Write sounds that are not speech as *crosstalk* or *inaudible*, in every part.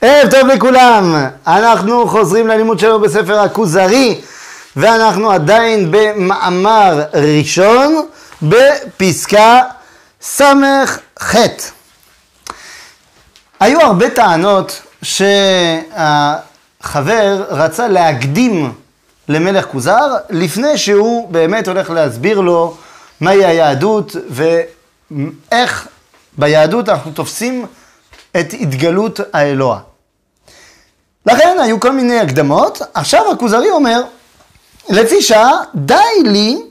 ערב טוב לכולם, אנחנו חוזרים ללימוד שלנו בספר הכוזרי ואנחנו עדיין במאמר ראשון בפסקה ס"ח. היו הרבה טענות שהחבר רצה להקדים למלך כוזר לפני שהוא באמת הולך להסביר לו מהי היהדות ואיך ביהדות אנחנו תופסים את התגלות האלוה. לכן היו כל מיני הקדמות, עכשיו הכוזרי אומר, לפי שעה די לי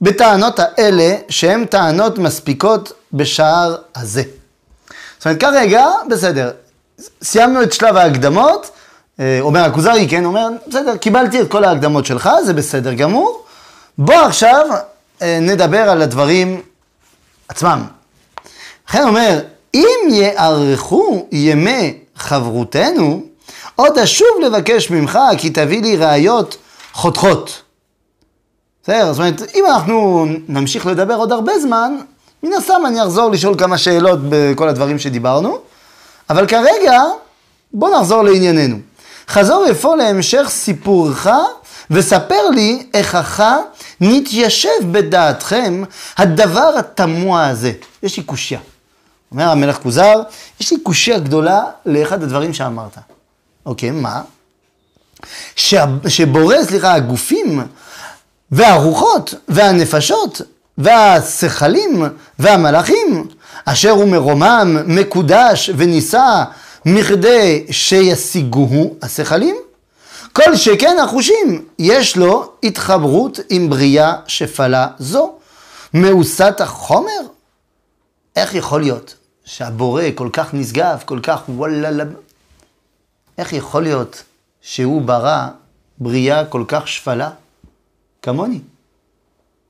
בטענות האלה שהן טענות מספיקות בשער הזה. זאת אומרת כרגע, בסדר, סיימנו את שלב ההקדמות, אה, אומר הכוזרי, כן, אומר, בסדר, קיבלתי את כל ההקדמות שלך, זה בסדר גמור, בוא עכשיו אה, נדבר על הדברים עצמם. לכן אומר, אם יארכו ימי חברותנו, עוד אשוב לבקש ממך כי תביא לי ראיות חותכות. בסדר? זאת אומרת, אם אנחנו נמשיך לדבר עוד הרבה זמן, מן הסתם אני אחזור לשאול כמה שאלות בכל הדברים שדיברנו, אבל כרגע בוא נחזור לענייננו. חזור אפוא להמשך סיפורך וספר לי איכך נתיישב בדעתכם הדבר התמוה הזה. יש לי קושייה. אומר המלך כוזר, יש לי קושייה גדולה לאחד הדברים שאמרת. אוקיי, מה? שבורא, סליחה, הגופים והרוחות והנפשות והשכלים והמלאכים, אשר הוא מרומם, מקודש ונישא מכדי שישיגוהו השכלים? כל שכן החושים, יש לו התחברות עם בריאה שפלה זו. מאוסת החומר? איך יכול להיות שהבורא כל כך נשגב, כל כך וואלה, איך יכול להיות שהוא ברא בריאה כל כך שפלה? כמוני,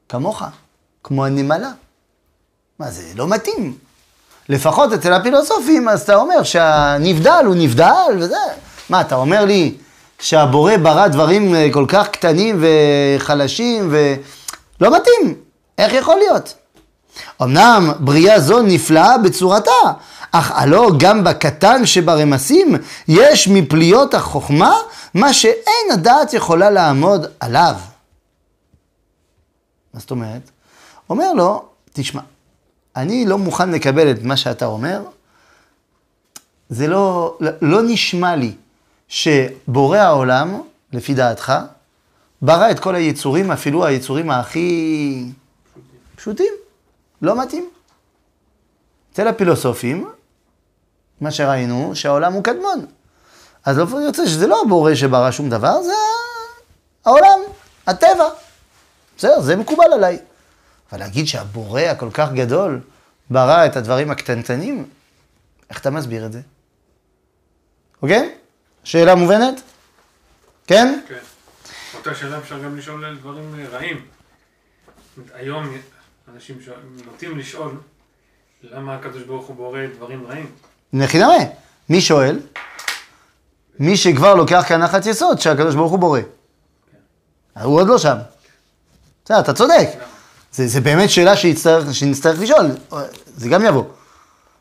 כמוך, כמו הנמלה. מה זה, לא מתאים. לפחות אצל הפילוסופים, אז אתה אומר שהנבדל הוא נבדל וזה. מה, אתה אומר לי שהבורא ברא דברים אה, כל כך קטנים וחלשים ולא מתאים. איך יכול להיות? אמנם בריאה זו נפלאה בצורתה, אך הלא גם בקטן שברמסים יש מפליות החוכמה מה שאין הדעת יכולה לעמוד עליו. מה זאת אומרת? אומר לו, תשמע, אני לא מוכן לקבל את מה שאתה אומר, זה לא, לא נשמע לי שבורא העולם, לפי דעתך, ברא את כל היצורים, אפילו היצורים הכי פשוטים. לא מתאים. אצל הפילוסופים, מה שראינו, שהעולם הוא קדמון. אז לא יוצא שזה לא הבורא שברא שום דבר, זה העולם, הטבע. בסדר, זה מקובל עליי. אבל להגיד שהבורא הכל כך גדול ברא את הדברים הקטנטנים, איך אתה מסביר את זה? אוקיי? שאלה מובנת? כן? כן. אותה שאלה אפשר גם לשאול על דברים רעים. היום אנשים נוטים לשאול, למה הקדוש ברוך הוא בורא דברים רעים? נחינמה. מי שואל? מי שכבר לוקח כהנחת יסוד שהקדוש ברוך הוא בורא. כן. הוא עוד לא שם. בסדר, אתה צודק. זה, זה באמת שאלה שיצטרך, שנצטרך לשאול, זה גם יבוא.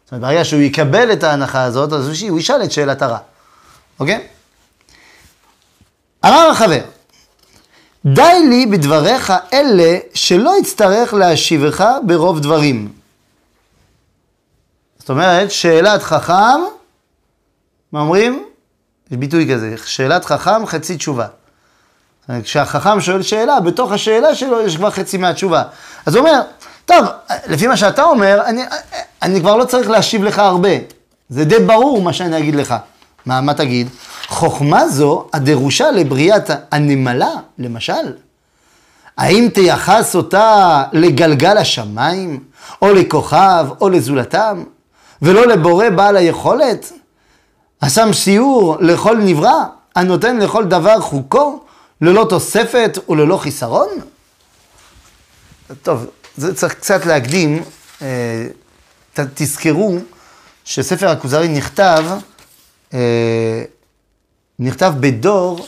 זאת אומרת, ברגע שהוא יקבל את ההנחה הזאת, אז הוא ישאל את שאלת הרע, אוקיי? אמר החבר, די לי בדבריך אלה שלא אצטרך להשיבך ברוב דברים. זאת אומרת, שאלת חכם, מה אומרים? יש ביטוי כזה, שאלת חכם, חצי תשובה. כשהחכם שואל שאלה, בתוך השאלה שלו יש כבר חצי מהתשובה. אז הוא אומר, טוב, לפי מה שאתה אומר, אני, אני כבר לא צריך להשיב לך הרבה. זה די ברור מה שאני אגיד לך. מה, מה תגיד? חוכמה זו הדרושה לבריאת הנמלה, למשל. האם תייחס אותה לגלגל השמיים, או לכוכב, או לזולתם, ולא לבורא בעל היכולת? השם שיעור לכל נברא, הנותן לכל דבר חוקו, ללא תוספת וללא חיסרון? טוב, זה צריך קצת להקדים. אה, תזכרו שספר הכוזרי נכתב אה, נכתב בדור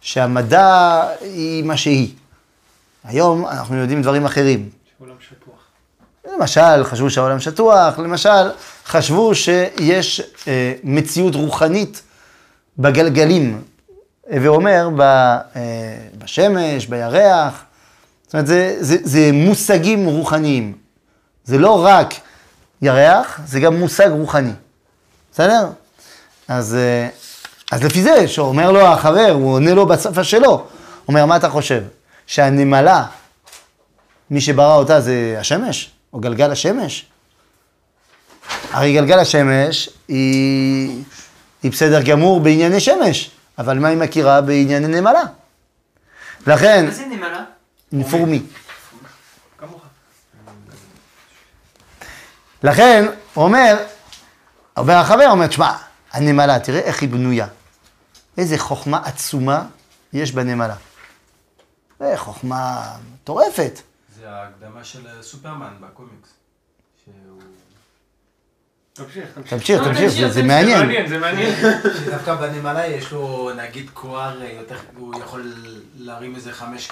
שהמדע היא מה שהיא. היום אנחנו יודעים דברים אחרים. שעולם שטוח. למשל, חשבו שהעולם שטוח, למשל, חשבו שיש אה, מציאות רוחנית בגלגלים, הווה אומר ב, אה, בשמש, בירח, זאת אומרת, זה, זה, זה מושגים רוחניים. זה לא רק ירח, זה גם מושג רוחני. בסדר? אז, אה, אז לפי זה, שאומר לו החבר, הוא עונה לו בשפה שלו, אומר, מה אתה חושב? שהנמלה, מי שברא אותה זה השמש? או גלגל השמש? הרי גלגל השמש היא, היא בסדר גמור בענייני שמש, אבל מה היא מכירה בענייני נמלה? לכן, מה זה נמלה? פורמי. כמוך. לכן, הוא אומר, אומר החבר, אומר, תשמע, הנמלה, תראה איך היא בנויה. איזה חוכמה עצומה יש בנמלה. זה חוכמה מטורפת. זה ההקדמה של אה, סופרמן בקומיקס. שהוא... תמשיך, תמשיך. תמשיך, לא, זה- זה תמשיך, זה מעניין. מעניין, זה מעניין. שדווקא בנמלה יש לו נגיד קואר אה, יותר, הוא יכול להרים איזה חמש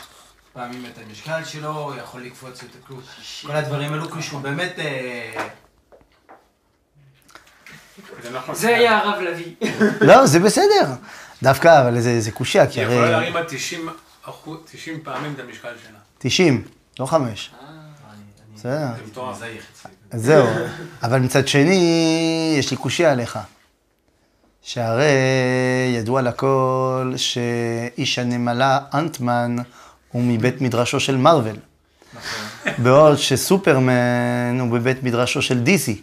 פעמים את המשקל שלו, הוא יכול לקפוץ את הכלום. כל הדברים האלו, כאילו שהוא באמת... אה, זה נכון. זה היה הרב לביא. לא, זה בסדר. דווקא, אבל זה זה קושייה, כי היא יכולה הרי... להרים עד 90 אחוז- 90 פעמים את המשקל שלה. 90, לא 5. אני- אני- בסדר. זהו. אבל מצד שני, יש לי קושייה עליך. שהרי ידוע לכל שאיש הנמלה אנטמן הוא מבית מדרשו של מארוול. נכון, בעוד שסופרמן הוא בבית מדרשו של דיסי.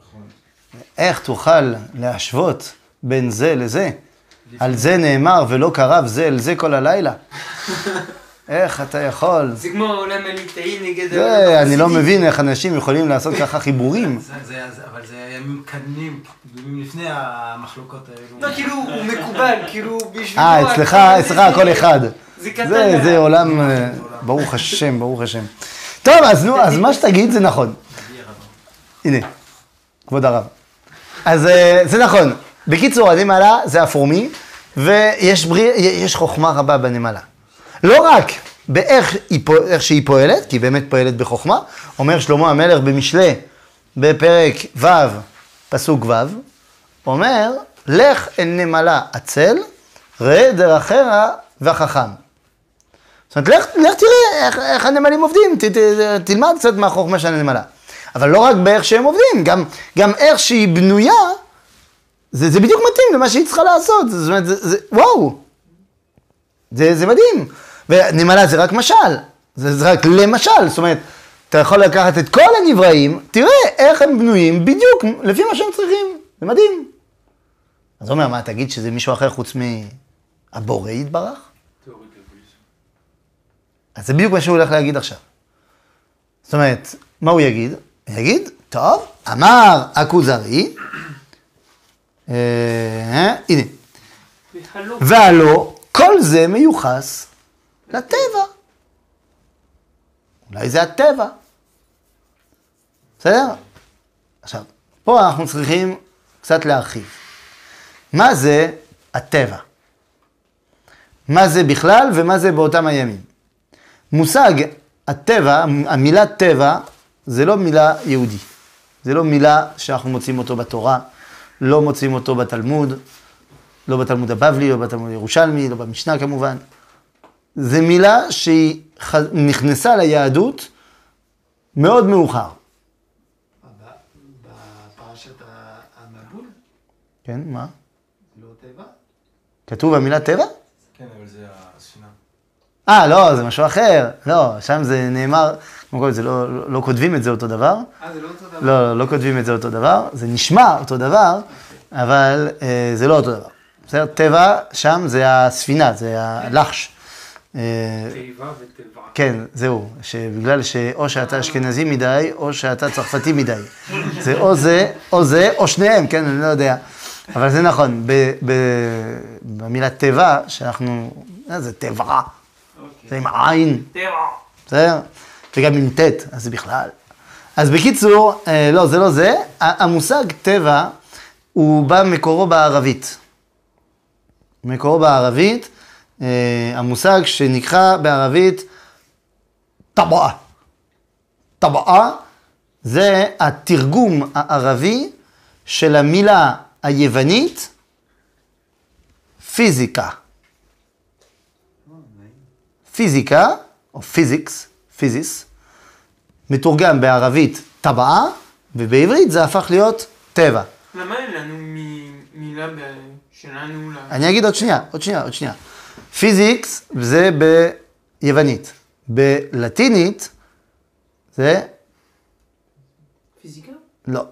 נכון. איך תוכל להשוות בין זה לזה? על זה נאמר ולא קרב זה אל זה כל הלילה. *laughs* איך אתה יכול? זה כמו העולם הליטאי נגד זה, אני לא. מבין איך אנשים יכולים לעשות ככה חיבורים. זה- זה- זה- אבל זה הם מקדמים, לפני המחלוקות האלו. לא, כאילו, הוא מקובל, כאילו, בשבילו... אה, אצלך, אצלך הכל אחד. זה קטן. זה, עולם, אה, ברוך השם, ברוך השם. טוב, אז נו, אז מה שתגיד זה נכון. הנה, כבוד הרב. אז אה, זה נכון. בקיצור, הנמלה זה הפורמי, ויש בריא, יש חוכמה רבה בנמלה. לא רק באיך היא, איך שהיא פועלת, כי היא באמת פועלת בחוכמה, אומר שלמה המלך במשלי, בפרק ו', פסוק ו', אומר, לך אל נמלה עצל, ראה דרכיה והחכם. זאת אומרת, לך, לך תראה איך, איך הנמלים עובדים, ת, ת, תלמד קצת מהחוכמה של הנמלה. אבל לא רק באיך שהם עובדים, גם, גם איך שהיא בנויה, זה, זה בדיוק מתאים למה שהיא צריכה לעשות. זאת אומרת, זה, זה, וואו, זה, זה מדהים. ונמלה זה רק משל, זה, זה רק למשל, זאת אומרת, אתה יכול לקחת את כל הנבראים, תראה איך הם בנויים בדיוק לפי מה שהם צריכים, זה מדהים. אז אומר, מה, תגיד שזה מישהו אחר חוץ מהבורא יתברך? אז זה בדיוק מה שהוא הולך להגיד עכשיו. זאת אומרת, מה הוא יגיד? הוא יגיד, טוב, אמר הכוזרי, אה, הנה, והלא. והלא כל זה מיוחס לטבע. אולי זה הטבע. בסדר? עכשיו, פה אנחנו צריכים קצת להרחיב. מה זה הטבע? מה זה בכלל ומה זה באותם הימים? מושג הטבע, המילה טבע, זה לא מילה יהודי. זה לא מילה שאנחנו מוצאים אותו בתורה, לא מוצאים אותו בתלמוד, לא בתלמוד הבבלי, לא בתלמוד הירושלמי, לא במשנה כמובן. זה מילה שהיא ח- נכנסה ליהדות מאוד מאוחר. בפרשת המבול, כן, מה? לא טבע? כתוב המילה טבע? כן, אבל זה הספינה. אה, לא, זה משהו אחר. לא, שם זה נאמר, כל זה לא, לא, לא כותבים את זה אותו דבר. אה, זה לא אותו דבר. לא, לא, לא כותבים את זה אותו דבר. זה נשמע אותו דבר, אבל אה, זה לא אותו דבר. בסדר? טבע, שם זה הספינה, זה הלחש. אה, תיבה ותיבה. כן, זהו, שבגלל שאו שאתה אשכנזי מדי, או שאתה צרפתי מדי. זה או זה, או זה, או שניהם, כן, אני לא יודע. אבל זה נכון, במילה טבע, שאנחנו, אה, זה טבע, זה עם עין, טבע. בסדר? וגם עם ט', אז זה בכלל. אז בקיצור, אה, לא, זה לא זה. המושג טבע, הוא בא מקורו בערבית. מקורו בערבית, אה, המושג שנקרא בערבית טבעה. טבעה זה התרגום הערבי של המילה היוונית פיזיקה. פיזיקה, או פיזיקס, פיזיס, מתורגם בערבית טבעה, ובעברית זה הפך להיות טבע. למה אין לנו מ- מילה ב- שלנו ל... אני אגיד עוד שנייה, עוד שנייה, עוד שנייה. פיזיקס זה ביוונית. בלטינית זה, פיזיקה? לא,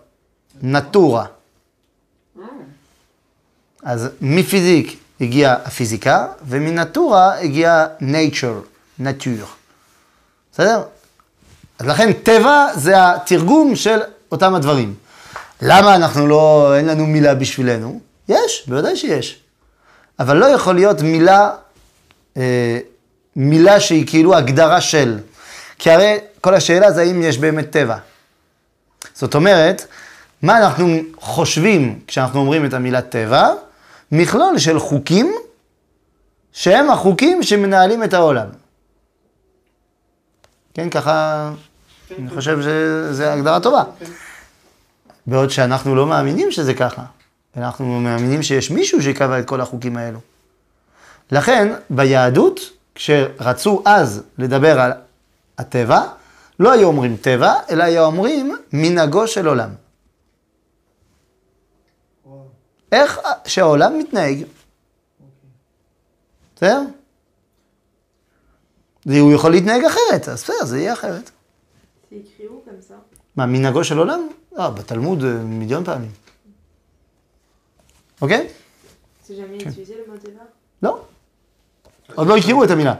נטורה. אז מפיזיק הגיעה הפיזיקה, ומנטורה הגיעה nature, nature. בסדר? אז לכן טבע זה התרגום של אותם הדברים. למה אנחנו לא, אין לנו מילה בשבילנו? יש, בוודאי שיש. אבל לא יכול להיות מילה, אה, מילה שהיא כאילו הגדרה של. כי הרי כל השאלה זה האם יש באמת טבע. זאת אומרת, מה אנחנו חושבים כשאנחנו אומרים את המילה טבע? מכלול של חוקים שהם החוקים שמנהלים את העולם. כן, ככה אני חושב שזו הגדרה טובה. בעוד שאנחנו לא מאמינים שזה ככה. אנחנו מאמינים שיש מישהו שקבע את כל החוקים האלו. לכן, ביהדות, כשרצו אז לדבר על הטבע, לא היו אומרים טבע, אלא היו אומרים מנהגו של עולם. איך שהעולם מתנהג. בסדר? הוא יכול להתנהג אחרת, אז בסדר, זה יהיה אחרת. Comme ça מה, מנהגו של עולם? אה, בתלמוד אה, מיליון פעמים. אוקיי? Débat לא. עוד לא הכירו את המילה.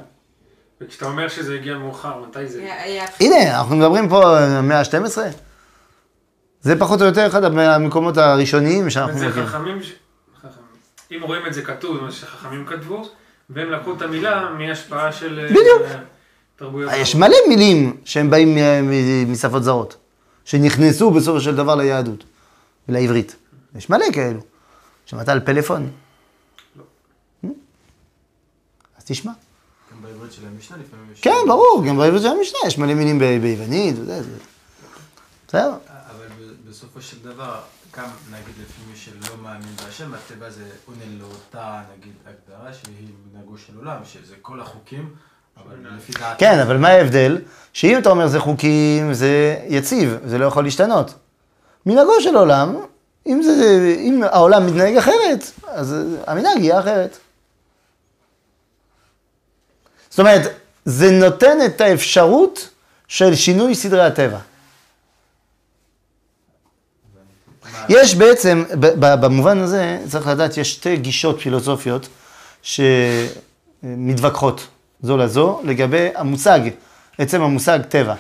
וכשאתה אומר שזה הגיע מאוחר, מתי זה? הנה, אנחנו מדברים פה המאה ה-12. זה פחות או יותר אחד מהמקומות הראשוניים שאנחנו זה מכירים. ש- חכמים. אם רואים את זה כתוב, מה שחכמים כתבו, והם לקחו את המילה מהשפעה של... אה, בדיוק. תרבויות. יש מלא מילים שהם באים מ- מ- משפות זרות, שנכנסו בסופו של דבר ליהדות ולעברית. יש מלא כאלו. שמעת על פלאפון? לא. אז תשמע. גם בעברית של המשנה לפעמים יש... כן, ברור, גם בעברית של המשנה יש מלא מילים ב- ביוונית וזה, זה. בסדר? אבל בסופו של דבר, גם נגיד לפי מי שלא מאמין בהשם, הטבע זה עונה לאותה נגיד הגדרה שהיא מנהגו של עולם, שזה כל החוקים, אבל. כן, אבל מה ההבדל? שאם אתה אומר זה חוקים, זה יציב, זה לא יכול להשתנות. מנהגו של עולם, אם, זה, אם העולם מתנהג אחרת, אז המנהג יהיה אחרת. זאת אומרת, זה נותן את האפשרות של שינוי סדרי הטבע. יש בעצם, במובן הזה, צריך לדעת, יש שתי גישות פילוסופיות שמתווכחות זו לזו לגבי המושג, עצם המושג טבע.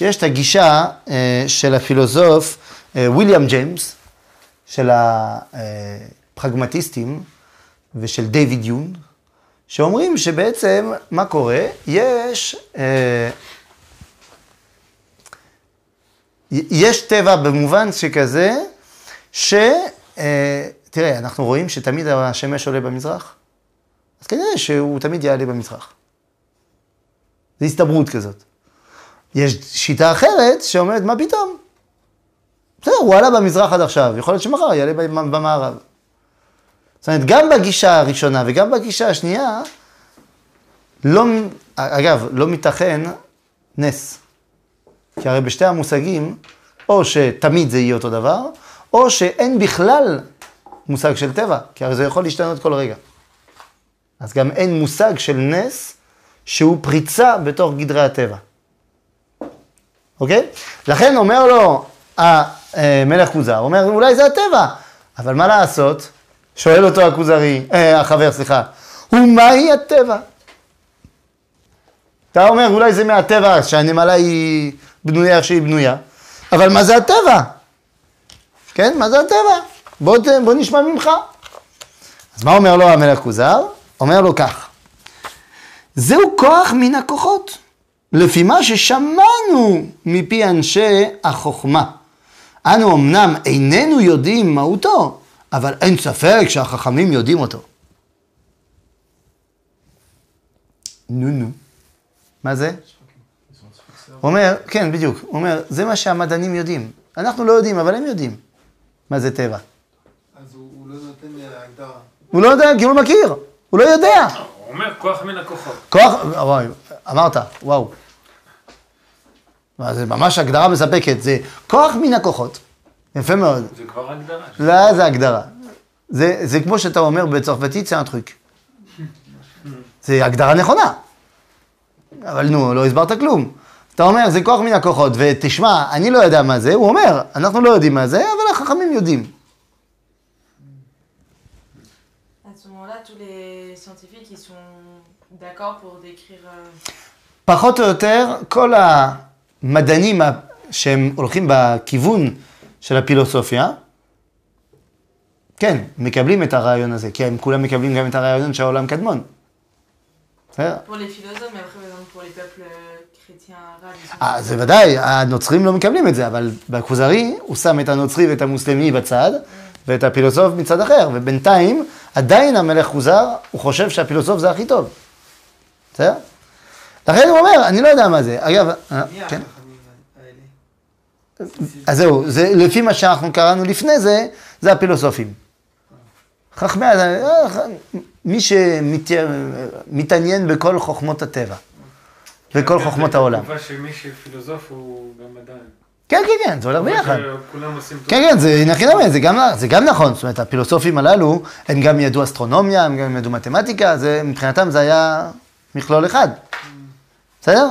יש את הגישה אה, של הפילוסוף אה, ויליאם ג'יימס, של הפרגמטיסטים ושל דיוויד יון, שאומרים שבעצם, מה קורה? יש, אה, יש טבע במובן שכזה, ש... אה, תראה, אנחנו רואים שתמיד השמש עולה במזרח, אז כנראה שהוא תמיד יעלה במזרח. זו הסתברות כזאת. יש שיטה אחרת שאומרת, מה פתאום? בסדר, הוא עלה במזרח עד עכשיו, יכול להיות שמחר יעלה במ- במערב. זאת אומרת, גם בגישה הראשונה וגם בגישה השנייה, לא, אגב, לא מתכן נס. כי הרי בשתי המושגים, או שתמיד זה יהיה אותו דבר, או שאין בכלל מושג של טבע, כי הרי זה יכול להשתנות כל רגע. אז גם אין מושג של נס שהוא פריצה בתוך גדרי הטבע. אוקיי? לכן אומר לו המלך כוזר, אומר, אולי זה הטבע, אבל מה לעשות? שואל אותו הכוזרי, אה, החבר, סליחה, ומהי הטבע? אתה אומר, אולי זה מהטבע, שהנמלה היא בנויה איך שהיא בנויה, אבל מה זה הטבע? כן, מה זה הטבע? בוא, ת- בוא נשמע ממך. אז מה אומר לו המלך כוזר? אומר לו כך, זהו כוח מן הכוחות, לפי מה ששמענו מפי אנשי החוכמה. אנו אמנם איננו יודעים מהותו, אבל אין ספק שהחכמים יודעים אותו. נו נו. מה זה? הוא אומר, כן, בדיוק. הוא אומר, זה מה שהמדענים יודעים. אנחנו לא יודעים, אבל הם יודעים מה זה טבע. אז הוא לא נותן הגדרה. הוא לא יודע, כי הוא לא מכיר. הוא לא יודע. הוא אומר כוח מן הכוחות. כוח, וואי, אמרת, וואו. מה, זה ממש הגדרה מספקת, זה כוח מן הכוחות. יפה מאוד. זה כבר הגדרה. לא, זה הגדרה. זה, זה כמו שאתה אומר בצרפתית, זה הטריק. זה הגדרה נכונה. אבל נו, לא הסברת כלום. אתה אומר, זה כוח מן הכוחות, ותשמע, אני לא יודע מה זה, הוא אומר, אנחנו לא יודעים מה זה, אבל החכמים יודעים. À ce moment-là, tous les scientifiques, ils sont d'accord pour décrire... euh, פחות או יותר, כל המדענים ה- שהם הולכים בכיוון של הפילוסופיה, כן, מקבלים את הרעיון הזה, כי הם כולם מקבלים גם את הרעיון של העולם קדמון. בסדר? אה, זה ודאי, הנוצרים לא מקבלים את זה, אבל בכוזרי הוא שם את הנוצרי ואת המוסלמי בצד, ואת הפילוסוף מצד אחר, ובינתיים עדיין המלך כוזר, הוא חושב שהפילוסוף זה הכי טוב. בסדר? לכן הוא אומר, אני לא יודע מה זה. אגב, אה, כן. אז זהו, זה לפי מה שאנחנו קראנו לפני זה, זה הפילוסופים. חכמי, אה, מי שמתעניין בכל חוכמות הטבע, וכל חוכמות העולם. התגובה שמי שפילוסוף הוא גם מדען. כן, כן, כן, זה הולך ביחד. כולם עושים... כן, כן, זה זה גם, זה גם נכון, זאת אומרת, הפילוסופים הללו, הם גם ידעו אסטרונומיה, הם גם ידעו מתמטיקה, זה, מבחינתם זה היה מכלול אחד. בסדר?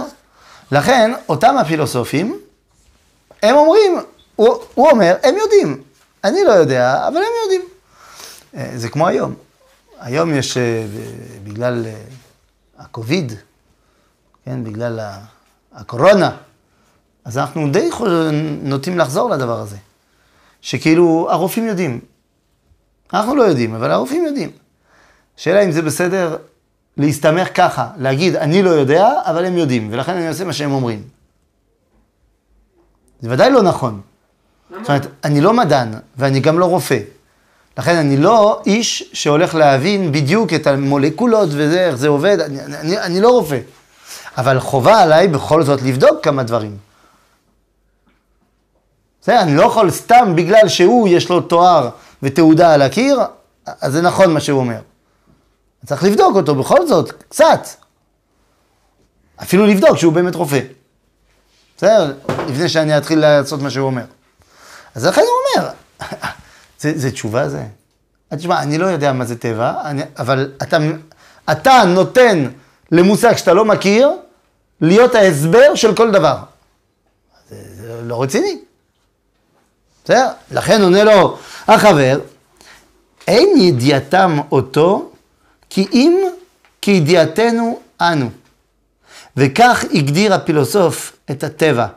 לכן, אותם הפילוסופים, הם אומרים, הוא, הוא אומר, הם יודעים. אני לא יודע, אבל הם יודעים. אה, זה כמו היום. היום יש, אה, בגלל אה, הקוביד, כן, בגלל הקורונה, אז אנחנו די נוטים לחזור לדבר הזה. שכאילו, הרופאים יודעים. אנחנו לא יודעים, אבל הרופאים יודעים. השאלה אם זה בסדר להסתמך ככה, להגיד, אני לא יודע, אבל הם יודעים, ולכן אני עושה מה שהם אומרים. זה ודאי לא נכון. זאת אומרת, אני לא מדען, ואני גם לא רופא. לכן אני לא איש שהולך להבין בדיוק את המולקולות וזה, איך זה עובד, אני, אני, אני לא רופא. אבל חובה עליי בכל זאת לבדוק כמה דברים. בסדר, אני לא יכול סתם בגלל שהוא, יש לו תואר ותעודה על הקיר, אז זה נכון מה שהוא אומר. צריך לבדוק אותו בכל זאת, קצת. אפילו לבדוק שהוא באמת רופא. בסדר? לפני שאני אתחיל לעשות מה שהוא אומר. אז לכן הוא אומר, *laughs* זה, זה תשובה זה. תשמע, אני לא יודע מה זה טבע, אני, אבל אתה, אתה נותן למושג שאתה לא מכיר, להיות ההסבר של כל דבר. זה, זה לא רציני. בסדר? לכן עונה לו החבר, אין ידיעתם אותו כי אם כידיעתנו אנו. וכך הגדיר הפילוסוף את הטבע.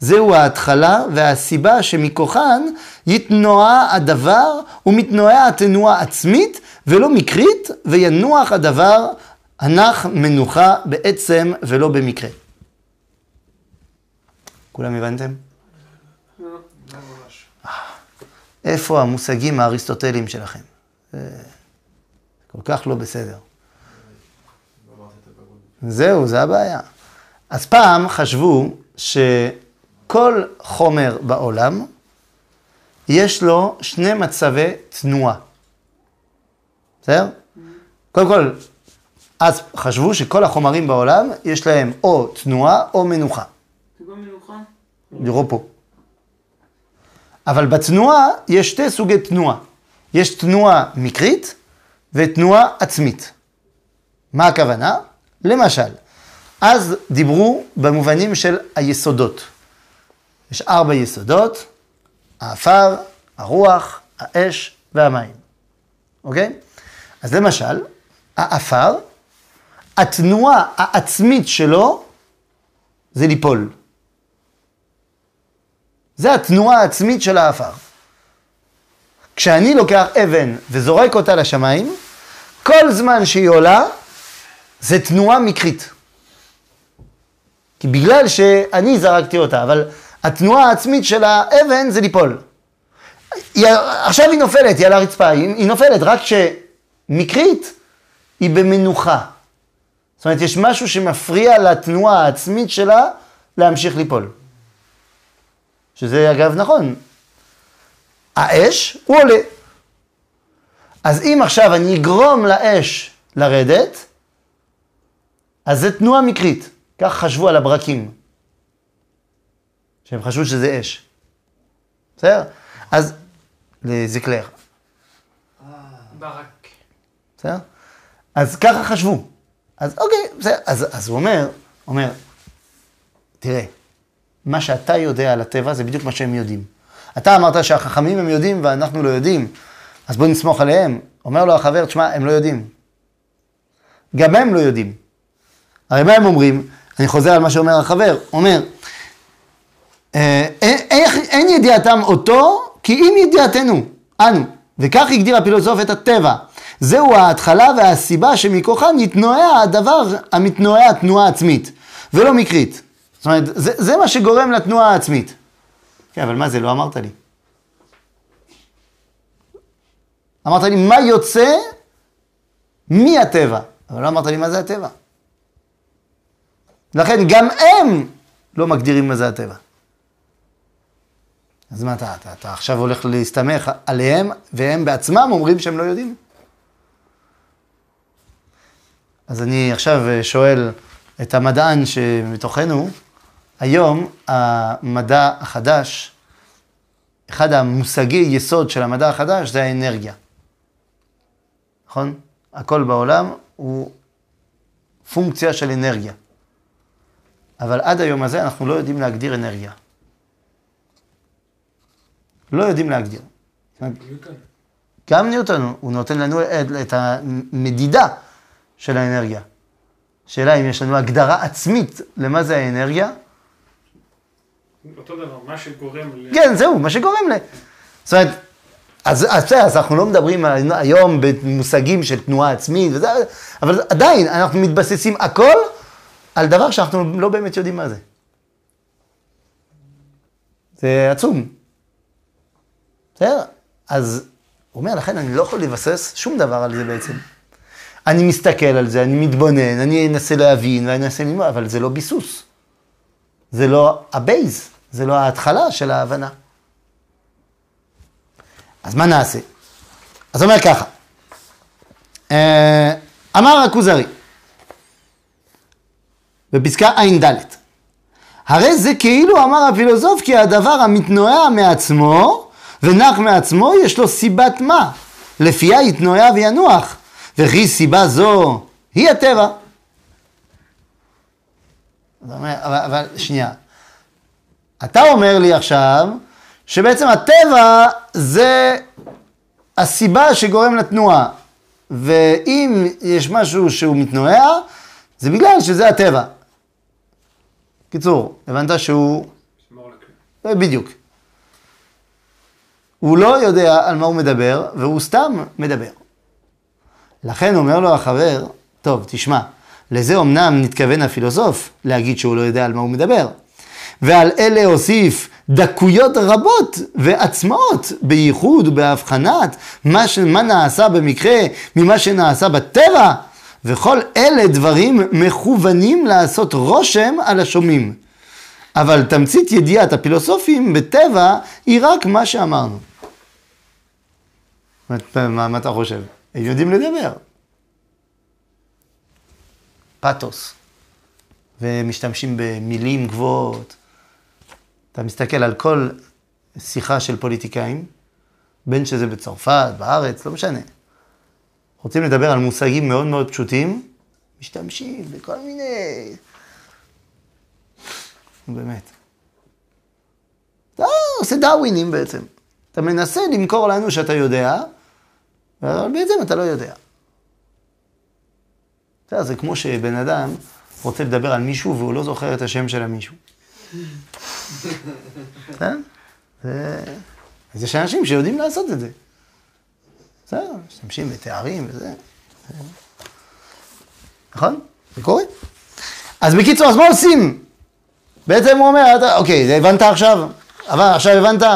זהו ההתחלה והסיבה שמכוחן יתנועה הדבר ומתנועה התנועה עצמית ולא מקרית וינוח הדבר הנח מנוחה בעצם ולא במקרה. כולם הבנתם? לא ממש. איפה המושגים האריסטוטליים שלכם? זה כל כך לא בסדר. זהו, זה הבעיה. אז פעם חשבו שכל חומר בעולם, יש לו שני מצבי תנועה. בסדר? קודם כל, אז חשבו שכל החומרים בעולם, יש להם או תנועה או מנוחה. לראות פה. אבל בתנועה יש שתי סוגי תנועה. יש תנועה מקרית ותנועה עצמית. מה הכוונה? למשל, אז דיברו במובנים של היסודות. יש ארבע יסודות, האפר, הרוח, האש והמים. אוקיי? אז למשל, האפר, התנועה העצמית שלו זה ליפול. זה התנועה העצמית של האפר. כשאני לוקח אבן וזורק אותה לשמיים, כל זמן שהיא עולה, זה תנועה מקרית. כי בגלל שאני זרקתי אותה, אבל התנועה העצמית של האבן זה ליפול. היא, עכשיו היא נופלת, היא על הרצפה, היא, היא נופלת, רק שמקרית היא במנוחה. זאת אומרת, יש משהו שמפריע לתנועה העצמית שלה להמשיך ליפול. שזה אגב נכון. האש, הוא עולה. אז אם עכשיו אני אגרום לאש לרדת, אז זה תנועה מקרית. כך חשבו על הברקים. שהם חשבו שזה אש. בסדר? אז, לזקלר. ברק. בסדר? אז ככה חשבו. אז אוקיי, בסדר. אז, אז הוא אומר, אומר, תראה, מה שאתה יודע על הטבע זה בדיוק מה שהם יודעים. אתה אמרת שהחכמים הם יודעים ואנחנו לא יודעים, אז בוא נסמוך עליהם. אומר לו החבר, תשמע, הם לא יודעים. גם הם לא יודעים. הרי מה הם אומרים? אני חוזר על מה שאומר החבר, אומר, אה, אין, אין, אין ידיעתם אותו, כי אם ידיעתנו, אנו. וכך הגדיר הפילוסוף את הטבע. זהו ההתחלה והסיבה שמכוחה מתנועע הדבר המתנועע תנועה עצמית, ולא מקרית. זאת אומרת, זה, זה מה שגורם לתנועה העצמית. כן, אבל מה זה? לא אמרת לי. אמרת לי מה יוצא מהטבע, אבל לא אמרת לי מה זה הטבע. לכן גם הם לא מגדירים מה זה הטבע. אז מה אתה, אתה, אתה עכשיו הולך להסתמך עליהם, והם בעצמם אומרים שהם לא יודעים? אז אני עכשיו אה, שואל את המדען שמתוכנו, היום המדע החדש, אחד המושגי יסוד של המדע החדש זה האנרגיה. נכון? הכל בעולם הוא פונקציה של אנרגיה. אבל עד היום הזה אנחנו לא יודעים להגדיר אנרגיה. לא יודעים להגדיר. גם ניוטון, הוא נותן לנו את המדידה של האנרגיה. שאלה אם יש לנו הגדרה עצמית למה זה האנרגיה. אותו דבר, מה שגורם ל... כן, זהו, מה שגורם ל... זאת אומרת, אז, אז, אז אנחנו לא מדברים היום במושגים של תנועה עצמית, וזה, אבל עדיין אנחנו מתבססים הכל על דבר שאנחנו לא באמת יודעים מה זה. זה עצום. בסדר? אז הוא אומר, לכן אני לא יכול לבסס שום דבר על זה בעצם. אני מסתכל על זה, אני מתבונן, אני אנסה להבין ואני אנסה ללמוד, אבל זה לא ביסוס. זה לא הבייס, זה לא ההתחלה של ההבנה. אז מה נעשה? אז אומר ככה, אה, אמר הכוזרי, בפסקה ע"ד, הרי זה כאילו אמר הפילוסוף כי הדבר המתנועע מעצמו ונח מעצמו יש לו סיבת מה, לפיה יתנועע וינוח, וכי סיבה זו היא הטבע. אומר, אבל, אבל שנייה, אתה אומר לי עכשיו שבעצם הטבע זה הסיבה שגורם לתנועה, ואם יש משהו שהוא מתנועע, זה בגלל שזה הטבע. קיצור, הבנת שהוא... לכלי. בדיוק. הוא לא יודע על מה הוא מדבר, והוא סתם מדבר. לכן אומר לו החבר, טוב, תשמע, לזה אמנם נתכוון הפילוסוף, להגיד שהוא לא יודע על מה הוא מדבר. ועל אלה הוסיף דקויות רבות ועצמאות, בייחוד ובהבחנת מה, ש... מה נעשה במקרה ממה שנעשה בטבע, וכל אלה דברים מכוונים לעשות רושם על השומעים. אבל תמצית ידיעת הפילוסופים בטבע היא רק מה שאמרנו. מה, מה, מה אתה חושב? הם יודעים לדבר. פתוס. ומשתמשים במילים גבוהות. אתה מסתכל על כל שיחה של פוליטיקאים, בין שזה בצרפת, בארץ, לא משנה. רוצים לדבר על מושגים מאוד מאוד פשוטים, משתמשים בכל מיני... באמת. אתה עושה דאווינים בעצם. אתה מנסה למכור לנו שאתה יודע, אבל בעצם אתה לא יודע. אתה יודע, זה כמו שבן אדם רוצה לדבר על מישהו והוא לא זוכר את השם של המישהו. כן? זה... אז יש אנשים שיודעים לעשות את זה. בסדר, משתמשים בתארים וזה. נכון? זה קורה. אז בקיצור, אז מה עושים? בעצם הוא אומר, אתה, אוקיי, הבנת עכשיו? אבל עכשיו הבנת? הוא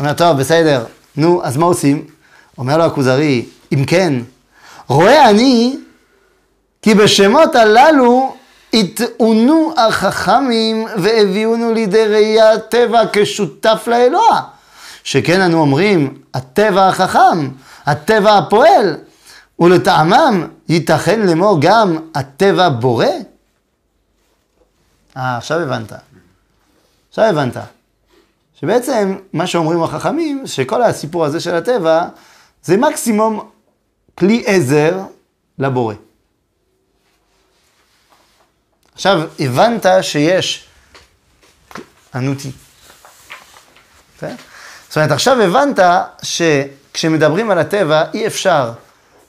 אומר, טוב, בסדר. נו, אז מה עושים? אומר לו הכוזרי, אם כן, רואה אני כי בשמות הללו הטעונו החכמים והביאונו לידי ראיית טבע כשותף לאלוה. שכן אנו אומרים, הטבע החכם, הטבע הפועל, ולטעמם ייתכן לאמור גם הטבע בורא? אה, עכשיו הבנת. עכשיו הבנת. שבעצם מה שאומרים החכמים, שכל הסיפור הזה של הטבע, זה מקסימום כלי עזר לבורא. עכשיו, הבנת שיש, ענותי. זאת אומרת, עכשיו הבנת שכשמדברים על הטבע, אי אפשר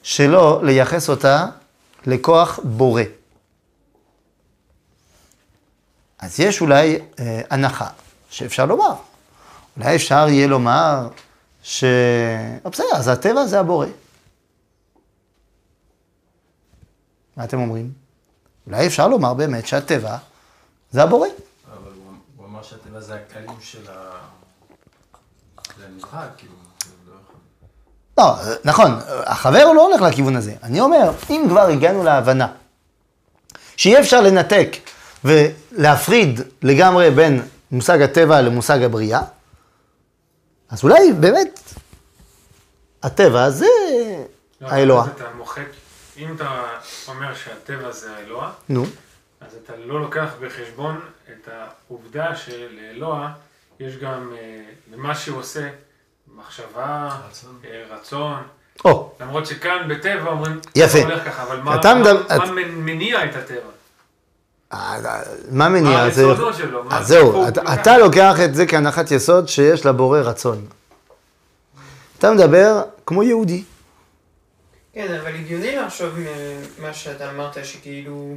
שלא לייחס אותה לכוח בורא. אז יש אולי אה, הנחה שאפשר לומר. אולי אפשר יהיה לומר ש... אה, בסדר, אז הטבע זה הבורא. מה אתם אומרים? אולי אפשר לומר באמת שהטבע זה הבורא. אבל הוא- אמר שהטבע זה הכללים של המשחק, כאילו, לא. לא, נכון, החבר לא הולך לכיוון הזה. אני אומר, אם כבר הגענו להבנה שאי אפשר לנתק ולהפריד לגמרי בין מושג הטבע למושג הבריאה, אז אולי באמת הטבע זה לא, האלוה. אז אתה מוחק, אם אתה אומר שהטבע זה האלוה, נו, אז אתה לא לוקח בחשבון את העובדה שלאלוה יש גם, אה, למה שהוא עושה, מחשבה, רצון. אה, רצון. או, למרות שכאן בטבע אומרים, יפה. "זה הולך ככה, אבל מה, אתה מה, מדבר- מה את- מניע את הטבע? אה, מה מניע? זה- היסודות שלו? אז זהו, אתה- לוקח את זה כהנחת יסוד שיש לבורא רצון. אתה מדבר כמו יהודי. כן, אבל הגיוני לחשוב ממה שאתה אמרת, שכאילו,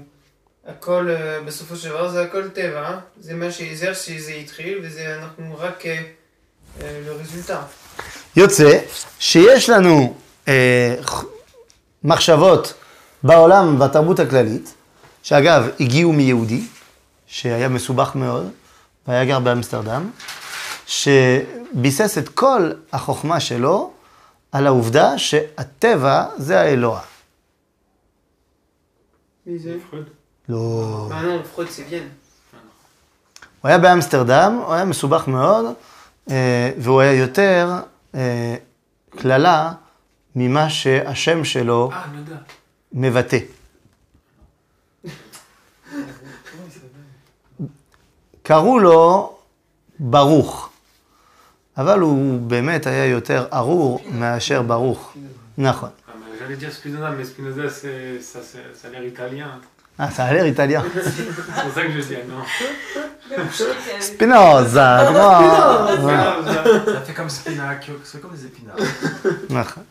הכל, אה, בסופו של דבר זה הכל טבע, זה מה שזה שזה התחיל, וזה אנחנו רק אה, אה, לרזולטה. יוצא שיש לנו אה, מחשבות בעולם, בתרבות הכללית, שאגב, הגיעו מיהודי, שהיה מסובך מאוד, והיה גר באמסטרדם, שביסס את כל החוכמה שלו על העובדה שהטבע זה האלוה. מי זה? לא... אה, לא. הוא היה באמסטרדם, הוא היה מסובך מאוד, אה, והוא היה יותר אה, קללה ממה שהשם שלו. מבטא. קראו לו ברוך, אבל הוא באמת היה יותר ארור מאשר ברוך. נכון. Ah, mais J'allais dire Spinoza, mais Spinoza, c'est- ça, c'est- ça a l'air italien. אה, ça a l'air italien. *laughs* C'est pour ça que je dis, ah, non. ספינוזה, כמו... Ça fait comme spinac, c'est comme des épinards. נכון.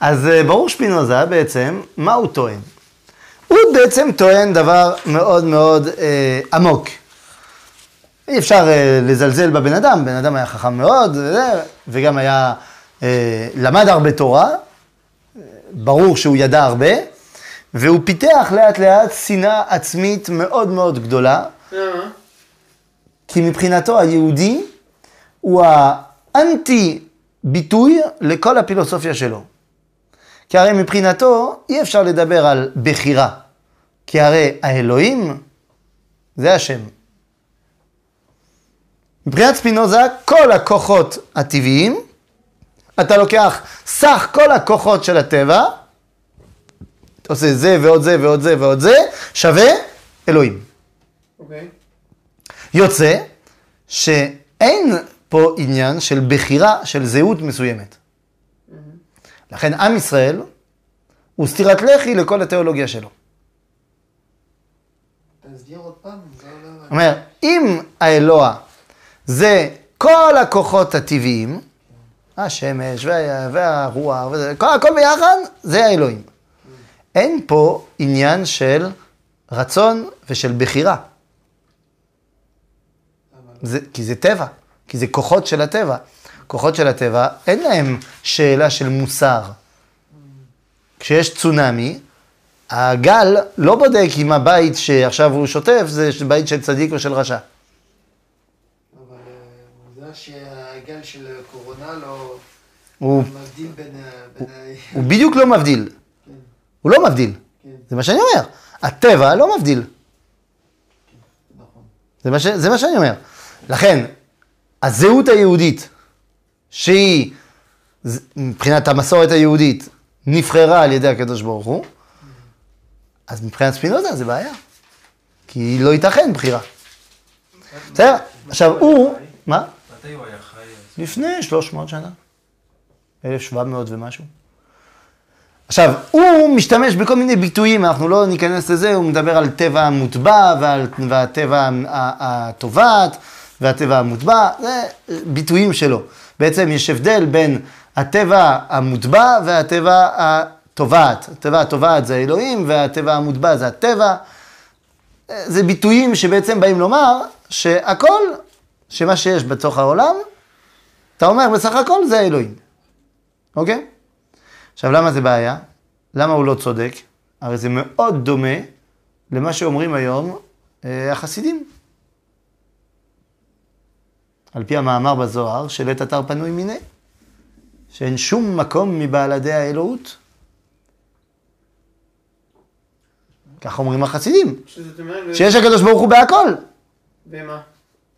אז אה, ברור שפינוזה בעצם, מה הוא טוען? הוא בעצם טוען דבר מאוד מאוד אה, עמוק. אי אפשר אה, לזלזל בבן אדם, בן אדם היה חכם מאוד, וזה, וגם היה, אה, למד הרבה תורה, אה, ברור שהוא ידע הרבה, והוא פיתח לאט לאט שנאה עצמית מאוד מאוד גדולה? כי מבחינתו היהודי הוא האנטי ביטוי לכל הפילוסופיה שלו. כי הרי מבחינתו אי אפשר לדבר על בחירה, כי הרי האלוהים זה השם. מבחינת ספינוזה, כל הכוחות הטבעיים, אתה לוקח סך כל הכוחות של הטבע, אתה עושה זה ועוד זה ועוד זה ועוד זה, שווה אלוהים. אוקיי. יוצא שאין פה עניין של בחירה של זהות מסוימת. לכן עם ישראל הוא סטירת לחי לכל התיאולוגיה שלו. תסביר עוד פעם, לא, לא, לא. זאת אומרת, אם האלוה זה כל הכוחות הטבעיים, השמש וה, והרוח, וזה, כל, הכל ביחד, זה האלוהים. אין פה עניין של רצון ושל בחירה. זה, כי זה טבע, כי זה כוחות של הטבע. כוחות של הטבע, אין להם שאלה של מוסר. כשיש צונאמי, הגל לא בודק אם הבית שעכשיו הוא שוטף זה בית של צדיק או של רשע. שהגל של קורונה לא הוא, מבדיל בין ה... בין ה- הוא בדיוק לא מבדיל. הוא לא מבדיל. כן, זה מה שאני אומר. הטבע לא מבדיל. נכון. זה מה, ש... זה מה שאני אומר. לכן, הזהות היהודית, שהיא מבחינת המסורת היהודית, נבחרה על ידי הקדוש ברוך הוא, אז מבחינת ספינוזה זה בעיה. כי לא ייתכן בחירה. בסדר? עכשיו הוא, מה? מתי הוא היה חי? לפני 300 שנה. 1700 ומשהו. עכשיו, הוא משתמש בכל מיני ביטויים, אנחנו לא ניכנס לזה, הוא מדבר על טבע המוטבע ועל, והטבע ה- התובעת והטבע המוטבע, זה ביטויים שלו. בעצם יש הבדל בין הטבע המוטבע והטבע התובעת. הטבע התובעת זה אלוהים והטבע המוטבע זה הטבע. זה ביטויים שבעצם באים לומר שהכל, שמה שיש בתוך העולם, אתה אומר בסך הכל זה האלוהים, אוקיי? עכשיו למה זה בעיה? למה הוא לא צודק? הרי זה מאוד דומה למה שאומרים היום אה, החסידים. על פי המאמר בזוהר, שלעת אתר פנוי מיניה, שאין שום מקום מבעלדי האלוהות. כך אומרים החסידים, אומרת... שיש הקדוש ברוך הוא בהכל. ומה?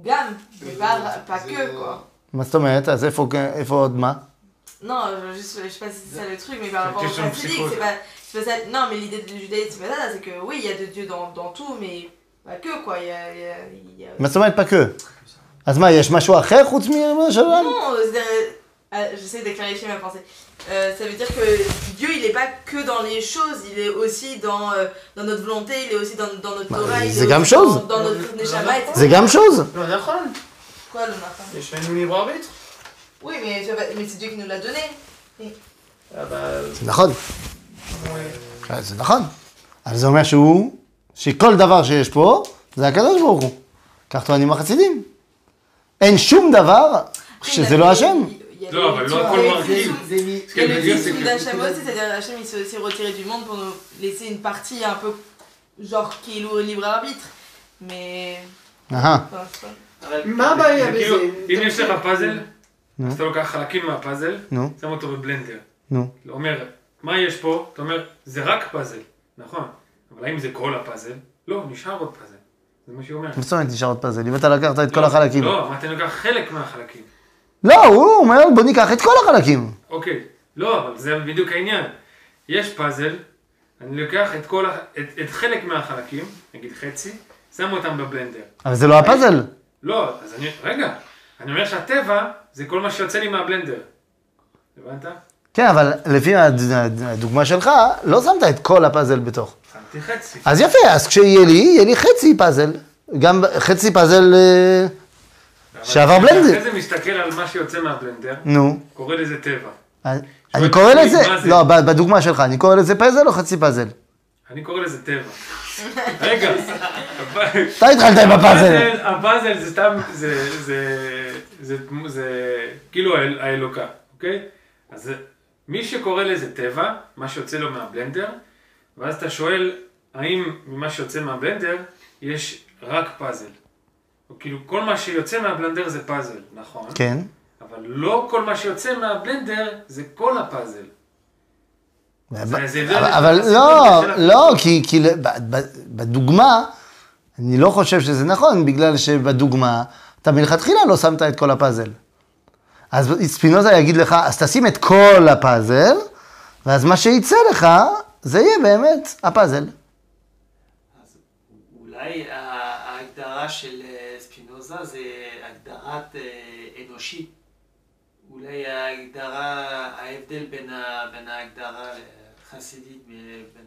Gamme, mais pas, pas que, quoi. מה זאת אומרת? אז איפה, איפה עוד מה? Non, je, juste, je sais pas si c'est ça le truc, mais par rapport au question de chassidique, psychose. c'est pas, c'est pas ça. Non, mais l'idée du judaïsme, c'est pas ça, c'est que oui, il y a de Dieu dans, dans tout, mais pas que, quoi. Il y a... il y a- il y a- מה זאת אומרת פקה? אז מה, יש משהו אחר חוץ ממה שלנו? Non, c'est-à-dire, euh, j'essaie de clarifier ma pensée. Euh, ça veut dire que Dieu, il n'est pas que dans les choses, il est aussi dans, euh, dans notre volonté, il est aussi dans, dans notre Bah, Torah, il c'est est גם aussi chose. dans, dans notre Neshama, etc. זה גם שוז. לא נכון. Quoi, le matin יש לנו libre arbitre. Oui, mais, ça va- mais c'est Dieu qui nous l'a donné. Ah bah, זה נכון. ouais. זה נכון. אבל זה אומר שהוא, שכל דבר שיש פה, זה הקדוש ברוך הוא. כך טוענים החסידים. אין שום דבר Après, שזה il y a לא les- השם. Non, לא y a qu'elle le veut dire, c'est-à-dire Hachem il s'est aussi retiré du monde pour nous laisser une partie un peu genre qui est au libre arbitre. Mais. אהה. מה הבעיה זה בזה? אם יש לך פאזל. אז אתה לוקח חלקים מהפאזל, שם אותו בבלנדר. נו. אומר, מה יש פה? אתה אומר, זה רק פאזל, נכון. אבל האם זה כל הפאזל? לא, נשאר עוד פאזל. זה מה שהיא אומרת. מה זאת אומרת נשאר עוד פאזל? אם אתה לקחת את כל החלקים. לא, אמרתי, אני לוקח חלק מהחלקים. לא, הוא אומר בוא ניקח את כל החלקים. אוקיי. לא, אבל זה בדיוק העניין. יש פאזל, אני לוקח את כל, את, את חלק מהחלקים, נגיד חצי, שם אותם בבלנדר. אבל זה לא הפאזל. לא, אז אני, רגע, אני אומר שהטבע זה כל מה שיוצא לי מהבלנדר. הבנת? כן, אבל לפי הד- הד- הדוגמה שלך, לא שמת את כל הפאזל בתוך. שמתי חצי. אז יפה, אז כשיהיה לי, יהיה לי חצי פאזל. גם חצי פאזל, אה, שעבר בלנדר. אחרי זה מסתכל על מה שיוצא מהבלנדר, נו. קורא לזה טבע. אני קורא לזה? לא, בדוגמה שלך, אני קורא לזה פאזל או חצי פאזל? אני קורא לזה טבע. רגע, אתה התחלת עם הפאזל. הפאזל זה סתם, זה, זה, זה, זה, כאילו האל- האלוקה, אוקיי? אז מי שקורא לזה טבע, מה שיוצא לו מהבלנדר, ואז אתה שואל, האם ממה שיוצא מהבלנדר, יש רק פאזל? כאילו, כל מה שיוצא מהבלנדר זה פאזל, נכון? כן. אבל לא כל מה שיוצא מהבלנדר זה כל הפאזל. זה אבל- אבל לא, לא. כי כי בדוגמה, אני לא חושב שזה נכון, בגלל שבדוגמה, אתה מלכתחילה לא שמת את כל הפאזל. אז ספינוזה יגיד לך, אז תשים את כל הפאזל, ואז מה שיצא לך, זה יהיה באמת הפאזל. אז אולי ההגדרה של ספינוזה זה הגדרת אה, אנושי. אולי ההגדרה, ההבדל בין, ה, בין ההגדרה החסידית ובין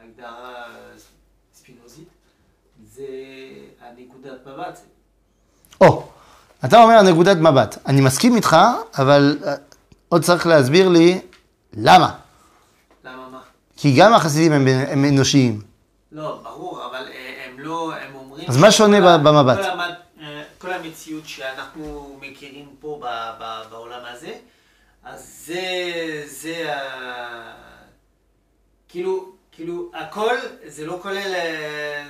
ההגדרה ספינוזית, זה הנקודת מבט. או, אתה אומר נקודת מבט. אני מסכים איתך, אבל אה, עוד צריך להסביר לי למה. למה מה? כי גם החסידים הם, הם אנושיים. לא, ברור, אבל אה, הם לא, הם אומרים... אז מה שונה במבט? כל, אה, כל המציאות שאנחנו מכירים פה ב, ב, בעולם הזה, אז זה, זה ה... כאילו, כאילו, הכל, זה לא כולל... אה,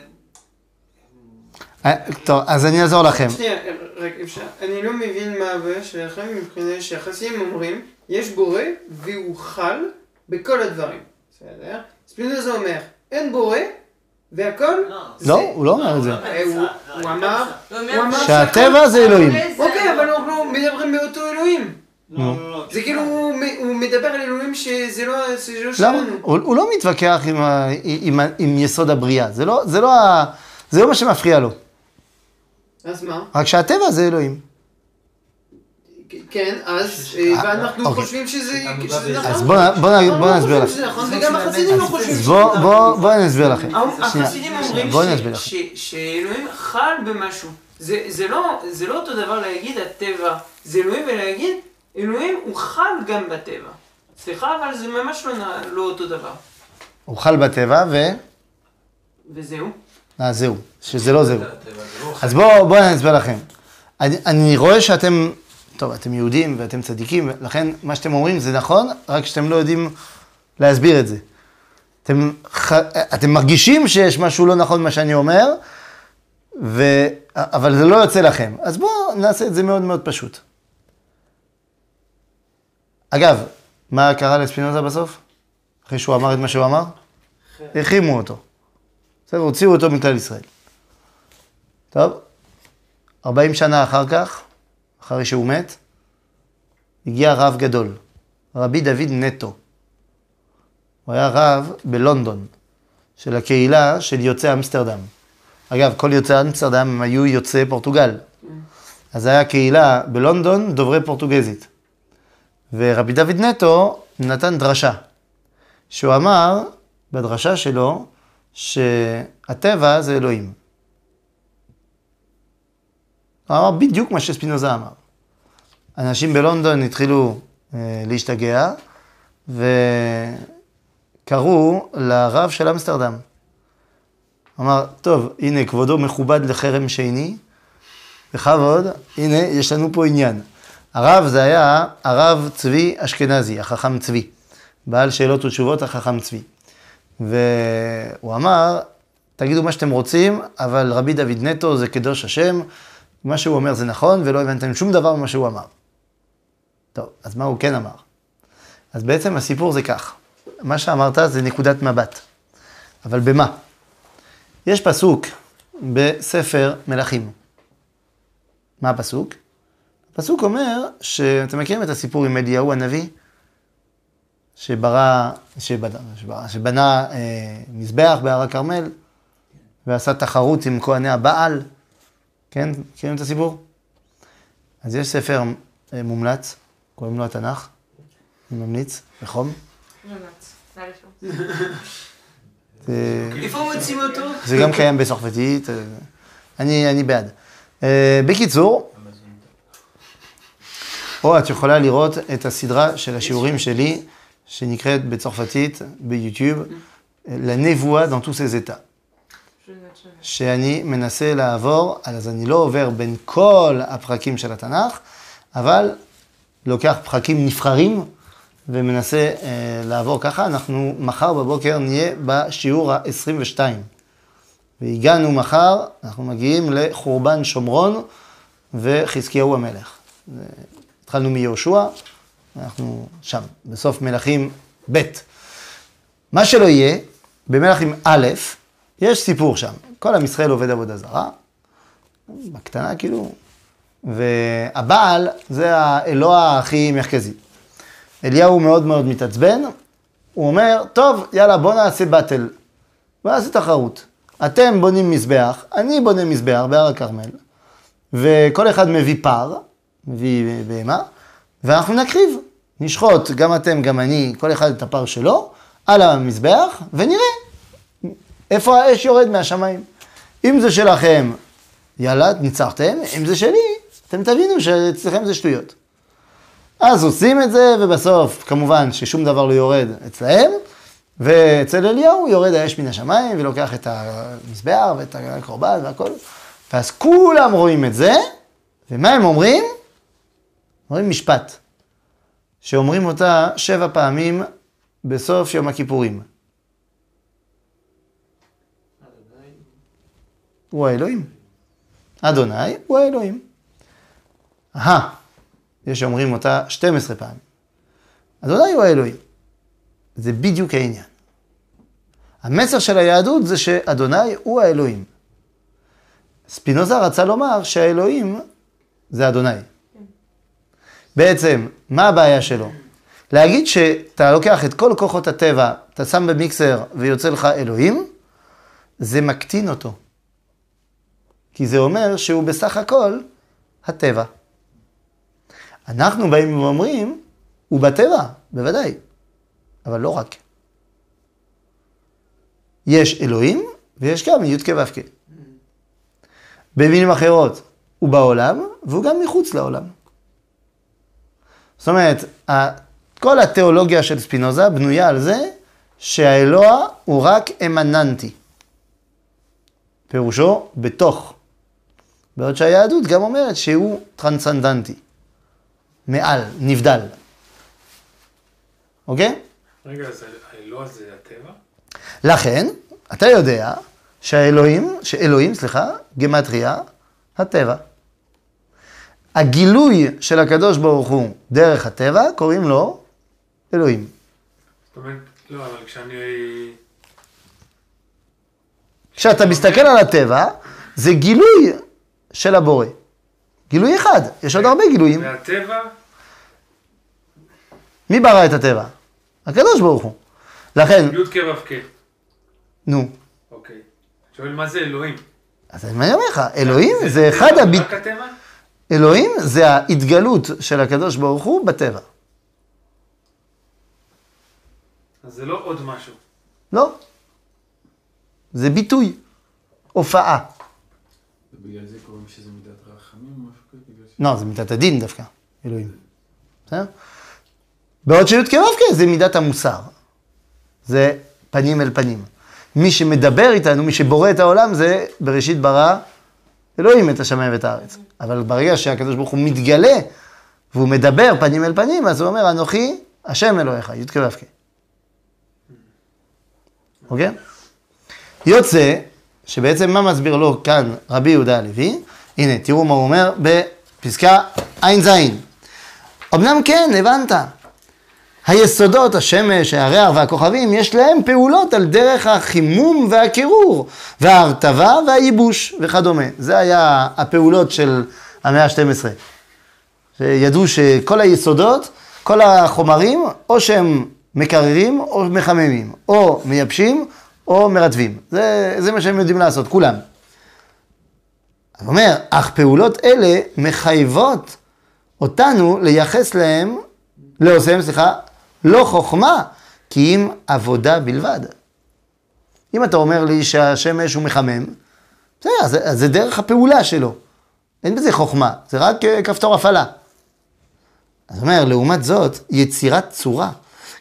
אה, טוב, אז אני אעזור לכם. שנייה, רק אפשר, אני לא מבין מה הבעיה שלכם מבחינת שהחסידים אומרים, יש בורא והוא חל בכל הדברים, בסדר? ספינוזה אומר, אין בורא והכל לא, זה... לא, הוא לא אומר את זה. הוא- לא, אמר- לא הוא הוא אמר שהטבע זה אלוהים. אוקיי, אבל אנחנו מדברים באותו אלוהים. לא, לא, לא. זה כאילו, הוא מדבר על אלוהים שזה לא לא למה? שלנו. הוא, לא מתווכח עם, יסוד הבריאה, זה לא, זה, לא ה, זה לא מה שמפריע לו. אז מה? רק שהטבע זה אלוהים. כן, אז, אה, ואנחנו אוקיי. חושבים שזה. נכון. אז בוא, נ- בוא, נ- בוא אנחנו נסביר לכם. וגם החסידים לא חושבים שזה נכון. בוא, בוא אני אסביר לכם. החסידים אומרים שאלוהים חל במשהו. זה לא זה לא אותו דבר להגיד הטבע זה אלוהים ולהגיד אלוהים הוא חל גם בטבע. סליחה, אבל זה ממש לא לא אותו דבר. הוא חל בטבע, ו... וזהו. אה, זהו, שזה לא זהו. לא אז בואו אסביר לכם. אני רואה שאתם, טוב, אתם יהודים ואתם צדיקים, לכן מה שאתם אומרים זה נכון, רק שאתם לא יודעים להסביר את זה. אתם, אתם מרגישים שיש משהו לא נכון במה שאני אומר, ו, אבל זה לא יוצא לכם. אז בואו נעשה את זה מאוד מאוד פשוט. אגב, מה קרה לספינוזה בסוף? אחרי שהוא אמר את מה שהוא אמר? החרימו אותו. בסדר, הוציאו אותו מכלל ישראל. טוב, 40 שנה אחר כך, אחרי שהוא מת, הגיע רב גדול, רבי דוד נטו. הוא היה רב בלונדון, של הקהילה של יוצאי אמסטרדם. אגב, כל יוצאי אמסטרדם הם היו יוצאי פורטוגל. אז היה קהילה בלונדון דוברי פורטוגזית. ורבי דוד נטו נתן דרשה, שהוא אמר בדרשה שלו שהטבע זה אלוהים. הוא אמר בדיוק מה שספינוזה אמר. אנשים בלונדון התחילו אה, להשתגע, וקראו לרב של אמסטרדם. אמר, טוב, הנה כבודו מכובד לחרם שני, בכבוד, הנה, יש לנו פה עניין. הרב זה היה הרב צבי אשכנזי, החכם צבי. בעל שאלות ותשובות, החכם צבי. והוא אמר, תגידו מה שאתם רוצים, אבל רבי דוד נטו זה קדוש השם, מה שהוא אומר זה נכון, ולא הבנתם שום דבר ממה שהוא אמר. טוב, אז מה הוא כן אמר? אז בעצם הסיפור זה כך, מה שאמרת זה נקודת מבט, אבל במה? יש פסוק בספר מלכים. מה הפסוק? הפסוק אומר, שאתם מכירים את הסיפור עם אליהו הנביא? שברא, שבנה, שבנה, שבנה אה, מזבח בהר הכרמל, ועשה תחרות עם כהני הבעל, כן? מכירים את הסיפור? אז יש ספר אה, מומלץ, קוראים לו התנ"ך, אני ממליץ, בחום. זה, איפה מוצאים אותו? זה גם קיים בצרפתית, אה, אני, אני בעד. אה, בקיצור, או את יכולה לראות את הסדרה של השיעורים שלי, שנקראת בצרפתית, ביוטיוב, לנבואה dans tous ses états. שאני מנסה לעבור, אז אני לא עובר בין כל הפרקים של התנ"ך, אבל לוקח פרקים נבחרים ומנסה אה, לעבור ככה. אנחנו מחר בבוקר נהיה בשיעור ה-22. והגענו מחר, אנחנו מגיעים לחורבן שומרון וחזקיהו המלך. זה- התחלנו מיהושע, אנחנו שם, בסוף מלכים ב'. מה שלא יהיה, במלכים א', יש סיפור שם. כל עם ישראל עובד עבודה זרה, בקטנה כאילו, והבעל זה האלוה הכי מרכזי. אליהו מאוד מאוד מתעצבן, הוא אומר, טוב, יאללה, בוא נעשה באטל, בוא נעשה תחרות. אתם בונים מזבח, אני בונה מזבח בהר הכרמל, וכל אחד מביא פר, מביא בהמה, ואנחנו נקריב. נשחוט, גם אתם, גם אני, כל אחד את הפר שלו, על המזבח, ונראה איפה האש יורד מהשמיים. אם זה שלכם, יאללה, ניצחתם, אם זה שלי, אתם תבינו שאצלכם זה שטויות. אז עושים את זה, ובסוף, כמובן, ששום דבר לא יורד אצלהם, ואצל אליהו יורד האש מן השמיים, ולוקח את המזבח ואת הקורבן והכל. ואז כולם רואים את זה, ומה הם אומרים? אומרים משפט. שאומרים אותה שבע פעמים בסוף יום הכיפורים. הוא האלוהים. אדוני הוא האלוהים. אהה, יש שאומרים אותה 12 פעמים. אדוני הוא האלוהים. זה בדיוק העניין. המסר של היהדות זה שאדוני הוא האלוהים. ספינוזה רצה לומר שהאלוהים זה אדוני. בעצם, מה הבעיה שלו? להגיד שאתה לוקח את כל כוחות הטבע, אתה שם במיקסר ויוצא לך אלוהים, זה מקטין אותו. כי זה אומר שהוא בסך הכל הטבע. אנחנו באים ואומרים, הוא בטבע, בוודאי, אבל לא רק. יש אלוהים ויש גם י"ק ו"ק. במילים אחרות, הוא בעולם והוא גם מחוץ לעולם. זאת אומרת, כל התיאולוגיה של ספינוזה בנויה על זה שהאלוה הוא רק אמננטי. פירושו בתוך. בעוד שהיהדות גם אומרת שהוא טרנסצנדנטי. מעל, נבדל. אוקיי? רגע, אז האלוה זה הטבע? לכן, אתה יודע שהאלוהים, שאלוהים, סליחה, גמטריה, הטבע. הגילוי של הקדוש ברוך הוא דרך הטבע, קוראים לו אלוהים. זאת אומרת, לא, אבל כשאני... כשאתה מסתכל על הטבע, זה גילוי של הבורא. גילוי אחד, יש עוד הרבה גילויים. והטבע, מי ברא את הטבע? הקדוש ברוך הוא. לכן, י"ק ו"ק. נו, אוקיי. שואל מה זה אלוהים? אז אני אומר לך, אלוהים זה אחד הביט... רק הטבע? אלוהים זה ההתגלות של הקדוש ברוך הוא בטבע. אז זה לא עוד משהו. לא. זה ביטוי, הופעה. ובגלל זה קוראים שזה מידת רחמים או משהו כזה? בגלל ש- לא, זה מידת הדין דווקא, אלוהים. בסדר? בעוד שי"ק ו"ק זה מידת המוסר. זה פנים אל פנים. מי שמדבר איתנו, מי שבורא את העולם, זה בראשית ברא אלוהים את השמיים ואת הארץ. אבל ברגע שהקדוש ברוך הוא מתגלה, והוא מדבר פנים אל פנים, אז הוא אומר, אנוכי השם אלוהיך, י"ק ו"ק. אוקיי? יוצא, שבעצם מה מסביר לו כאן רבי יהודה הלוי? הנה, תראו מה הוא אומר בפסקה ע"ז. אמנם כן, הבנת. היסודות, השמש, הירח והכוכבים, יש להם פעולות על דרך החימום והקירור, וההרטבה והייבוש וכדומה. זה היה הפעולות של המאה ה-12. שידעו שכל היסודות, כל החומרים, או שהם מקררים או מחממים, או מייבשים או מרטבים. זה, זה מה שהם יודעים לעשות, כולם. הוא אומר, אך פעולות אלה מחייבות אותנו לייחס להם, לעושיהם, סליחה, לא חוכמה, כי אם עבודה בלבד. אם אתה אומר לי שהשמש הוא מחמם, בסדר, אז, אז זה דרך הפעולה שלו. אין בזה חוכמה, זה רק אה, כפתור הפעלה. אז אומר, לעומת זאת, יצירת צורה,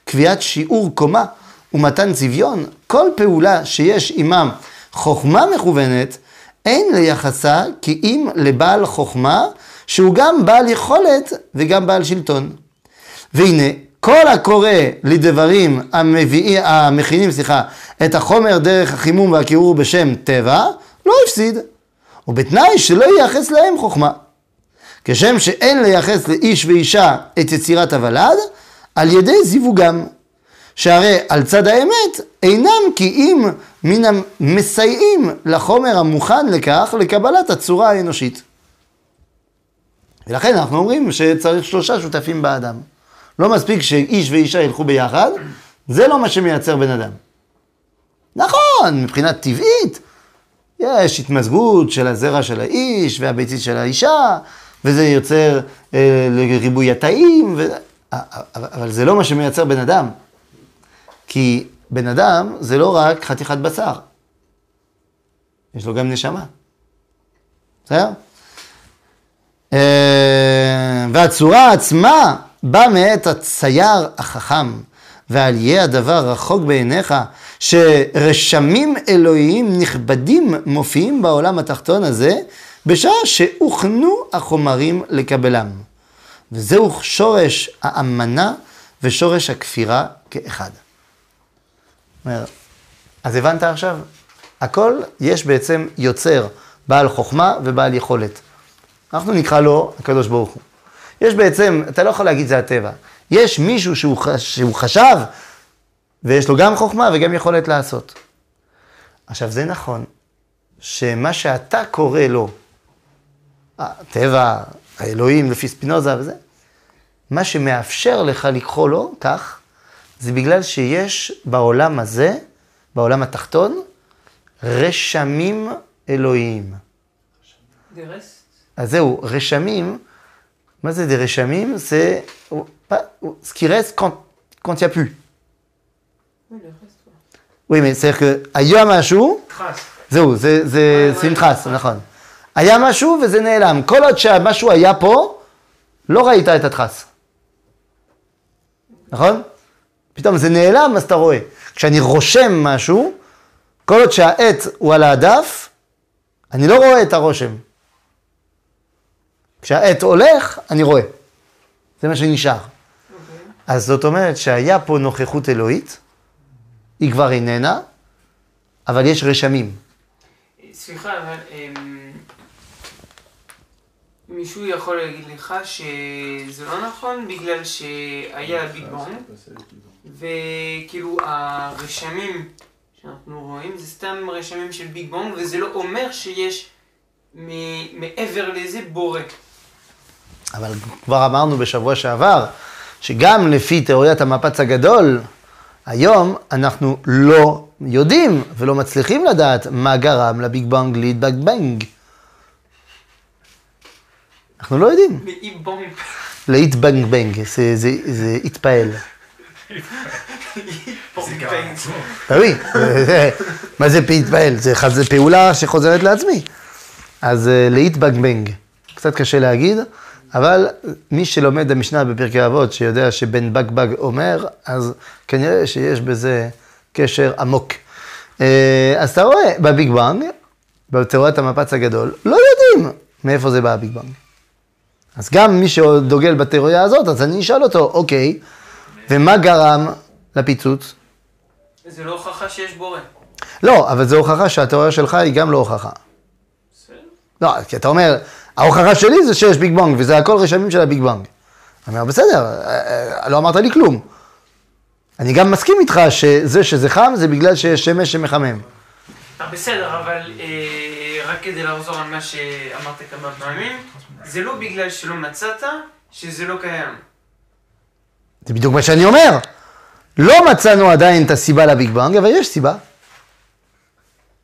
קביעת שיעור קומה ומתן צביון, כל פעולה שיש עימם חוכמה מכוונת, אין לייחסה כי אם לבעל חוכמה, שהוא גם בעל יכולת וגם בעל שלטון. והנה, כל הקורא לדברים המביאי, המכינים, סליחה, את החומר דרך החימום והקירור בשם טבע, לא הפסיד. ובתנאי שלא ייחס להם חוכמה. כשם שאין לייחס לאיש ואישה את יצירת הוולד, על ידי זיווגם. שהרי על צד האמת אינם כי אם מן המסייעים לחומר המוכן לכך לקבלת הצורה האנושית. ולכן אנחנו אומרים שצריך שלושה שותפים באדם. לא מספיק שאיש ואישה ילכו ביחד, זה לא מה שמייצר בן אדם. נכון, מבחינה טבעית, יש התמזגות של הזרע של האיש והביצית של האישה, וזה יוצר אה, לריבוי התאים, ו... אבל זה לא מה שמייצר בן אדם. כי בן אדם זה לא רק חתיכת בשר, יש לו גם נשמה. בסדר? אה, והצורה עצמה באה מאת הצייר החכם, ועל יהיה הדבר רחוק בעיניך, שרשמים אלוהיים נכבדים מופיעים בעולם התחתון הזה, בשעה שהוכנו החומרים לקבלם. וזהו שורש האמנה ושורש הכפירה כאחד. אומר, אז הבנת עכשיו? הכל, יש בעצם יוצר בעל חוכמה ובעל יכולת. אנחנו נקרא לו הקדוש ברוך הוא. יש בעצם, אתה לא יכול להגיד זה הטבע. יש מישהו שהוא, שהוא חשב, ויש לו גם חוכמה וגם יכולת לעשות. עכשיו, זה נכון, שמה שאתה קורא לו, הטבע, האלוהים לפי ספינוזה וזה, מה שמאפשר לך לקרוא לו כך, זה בגלל שיש בעולם הזה, בעולם התחתון, רשמים אלוהיים. דרס? אז זהו, רשמים, מה זה זה רשמים? זה n'y a plus. Oui, mais c'est-à-dire שהיו משהו. זהו, זה, נדחס. נכון. היה משהו וזה נעלם. כל עוד שהמשהו היה פה, לא ראית את הדחס. נכון? פתאום זה נעלם, אז אתה רואה. כשאני רושם משהו, כל עוד שהעט הוא על הדף, אני לא רואה את הרושם. כשהעט הולך, אני רואה. זה מה שנשאר. אז זאת אומרת שהיה פה נוכחות אלוהית, היא כבר איננה, אבל יש רשמים. סליחה, אבל אמ, מישהו יכול להגיד לך שזה לא נכון בגלל שהיה ביג וכאילו הרשמים שאנחנו רואים זה סתם רשמים של ביג בונג וזה לא אומר שיש מעבר לזה בורא. אבל כבר אמרנו בשבוע שעבר, שגם לפי תיאוריית המפץ הגדול, היום אנחנו לא יודעים ולא מצליחים לדעת מה גרם לביג בנג להתבגבנג. אנחנו לא יודעים. בונג. להתבנגבנג, זה, זה, זה התפעל. מה זה להתפעל? זה, פעולה שחוזרת לעצמי. אז אה, להתבנגבנג, קצת קשה להגיד, אבל מי שלומד המשנה בפרקי אבות, שיודע שבן בגבג אומר, אז כנראה שיש בזה קשר עמוק. אה, אז אתה רואה, בביג בנג, בתיאוריית המפץ הגדול, לא יודעים מאיפה זה בא הביג בנג. אז גם מי שדוגל בתיאוריה הזאת, אז אני אשאל אותו, אוקיי, ומה גרם לפיצוץ? זה לא הוכחה שיש בורא. לא, אבל זו הוכחה שהתיאוריה שלך היא גם לא הוכחה. בסדר. לא, כי אתה אומר, ההוכחה שלי זה שיש ביג בונג, וזה הכל רשמים של הביג בונג. אני אומר, בסדר, אה, אה, לא אמרת לי כלום. אני גם מסכים איתך שזה שזה חם זה בגלל שיש שמש שמחמם. אה, בסדר, אבל אה, רק כדי לחזור על מה שאמרת כמה פעמים, זה לא בגלל שלא מצאת שזה לא קיים. זה בדיוק מה שאני אומר. לא מצאנו עדיין את הסיבה לביג בונג, אבל יש סיבה.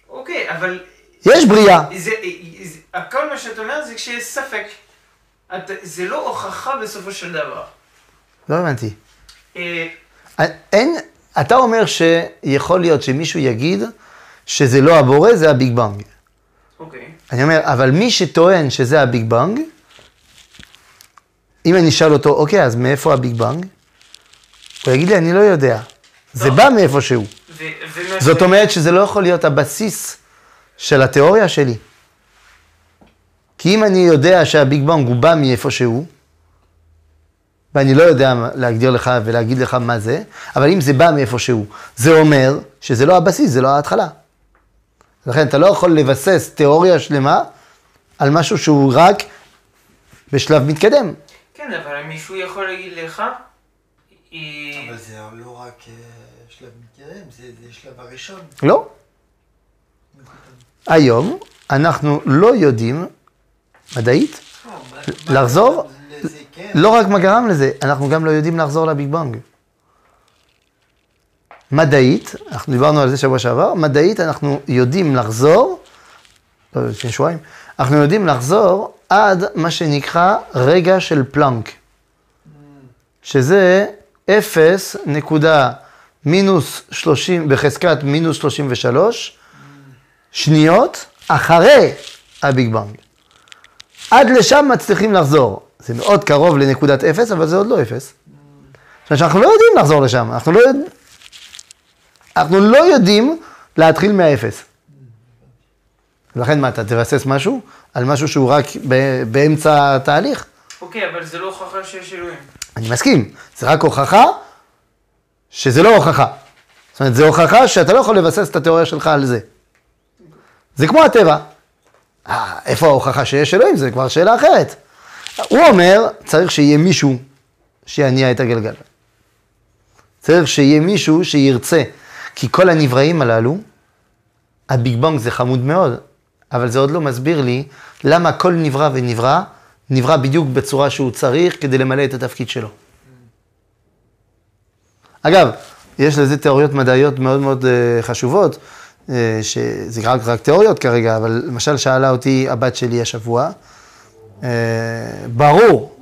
אוקיי, אבל יש בריאה. זה, זה, הכל מה שאת אומרת זה כשיש ספק. את, זה לא הוכחה בסופו של דבר. לא הבנתי. אה, אין, אתה אומר שיכול להיות שמישהו יגיד שזה לא הבורא, זה הביג בונג. אוקיי. אני אומר, אבל מי שטוען שזה ה Big Bang, אם אני אשאל אותו, אוקיי, אז מאיפה ה Big Bang? הוא יגיד לי, אני לא יודע. זה לא. בא מאיפשהו. ו- ומה זאת אומרת שזה לא יכול להיות הבסיס של התיאוריה שלי. כי אם אני יודע שה Big Bang הוא בא מאיפשהו, ואני לא יודע להגדיר לך ולהגיד לך מה זה, אבל אם זה בא מאיפשהו, זה אומר שזה לא הבסיס, זה לא ההתחלה. לכן אתה לא יכול לבסס תיאוריה שלמה על משהו שהוא רק בשלב מתקדם. כן, אבל מישהו יכול להגיד לך, אבל זה לא רק אה, שלב מתקדם, זה זה שלב הראשון. לא. היום אנחנו לא יודעים, מדעית, לא, לחזור? כן. לא רק מה גרם לזה, אנחנו גם לא יודעים לחזור לביג בנג. מדעית, אנחנו דיברנו על זה שבוע שעבר, מדעית אנחנו יודעים לחזור, לא, לפני שבועיים, אנחנו יודעים לחזור עד מה שנקרא רגע של פלנק, שזה 0 נקודה מינוס 30, בחזקת מינוס 33 שניות אחרי הביג בנג. עד לשם מצליחים לחזור. זה מאוד קרוב לנקודת אפס, אבל זה עוד לא אפס. זאת אומרת שאנחנו לא יודעים לחזור לשם, אנחנו לא, יודע... אנחנו לא יודעים להתחיל מהאפס. לכן מה, אתה תבסס משהו על משהו שהוא רק באמצע התהליך? אוקיי, אבל זה לא הוכחה שיש אלוהים. אני מסכים, זה רק הוכחה שזה לא הוכחה. זאת אומרת, זה הוכחה שאתה לא יכול לבסס את התיאוריה שלך על זה. זה כמו הטבע. אה, איפה ההוכחה שיש אלוהים? זה כבר שאלה אחרת. הוא אומר, צריך שיהיה מישהו שיניע את הגלגל. צריך שיהיה מישהו שירצה. כי כל הנבראים הללו, הביג בונג זה חמוד מאוד, אבל זה עוד לא מסביר לי למה כל נברא ונברא, נברא בדיוק בצורה שהוא צריך כדי למלא את התפקיד שלו. אגב, יש לזה תיאוריות מדעיות מאוד מאוד אה, חשובות, אה, שזה רק, רק תיאוריות כרגע, אבל למשל שאלה אותי הבת שלי השבוע, אה, ברור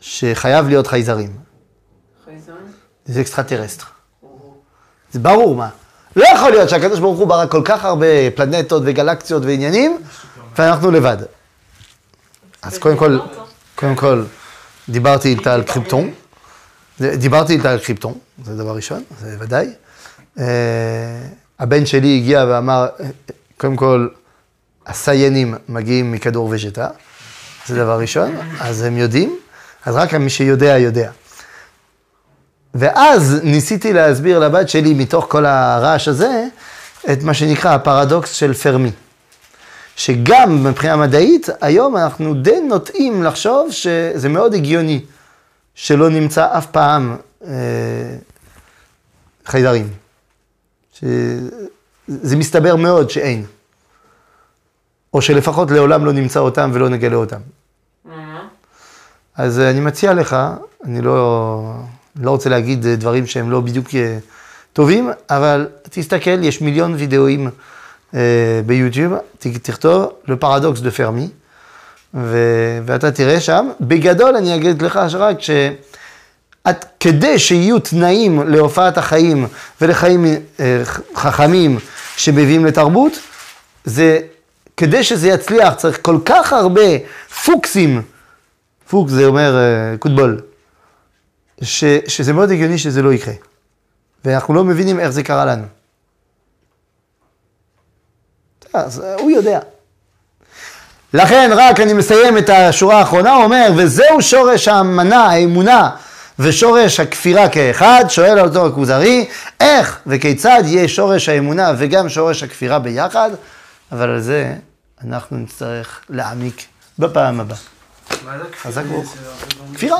שחייב להיות חייזרים. חייזרים? זה extraterrestrial. זה ברור מה. לא יכול להיות שהקדוש ברוך הוא ברא כל כך הרבה פלנטות וגלקסיות ועניינים, ואנחנו לבד. אז קודם כל, קודם כל, דיברתי איתה על קריפטון. דיברתי איתה על קריפטון, זה דבר ראשון, זה ודאי. אה, הבן שלי הגיע ואמר, קודם כל, הסיינים מגיעים מכדור וג'טה, זה דבר ראשון, אז הם יודעים, אז רק מי שיודע, יודע. ואז ניסיתי להסביר לבת שלי, מתוך כל הרעש הזה, את מה שנקרא הפרדוקס של פרמי. שגם מבחינה מדעית, היום אנחנו די נוטים לחשוב שזה מאוד הגיוני שלא נמצא אף פעם אה, חיידרים. שזה מסתבר מאוד שאין. או שלפחות לעולם לא נמצא אותם ולא נגלה אותם. אז אה, אני מציע לך, אני לא, לא רוצה להגיד אה, דברים שהם לא בדיוק אה, טובים, אבל תסתכל, יש מיליון וידאוים ביוטיוב, ת- תכתוב le paradoxe de Fermi, ו- ואתה תראה שם, בגדול אני אגיד לך שרק ש... את, כדי שיהיו תנאים להופעת החיים ולחיים אה, חכמים שמביאים לתרבות, זה, כדי שזה יצליח צריך כל כך הרבה פוקסים, פוקס זה אומר אה, קוטבול, ש, שזה מאוד הגיוני שזה לא יקרה. ואנחנו לא מבינים איך זה קרה לנו. אז אה, הוא יודע. לכן רק אני מסיים את השורה האחרונה, הוא אומר, וזהו שורש האמנה, האמונה, ושורש הכפירה כאחד, שואל על אותו הכוזרי, איך וכיצד יהיה שורש האמונה וגם שורש הכפירה ביחד, אבל על זה אנחנו נצטרך להעמיק בפעם הבאה. חזק? ברוך. כפירה.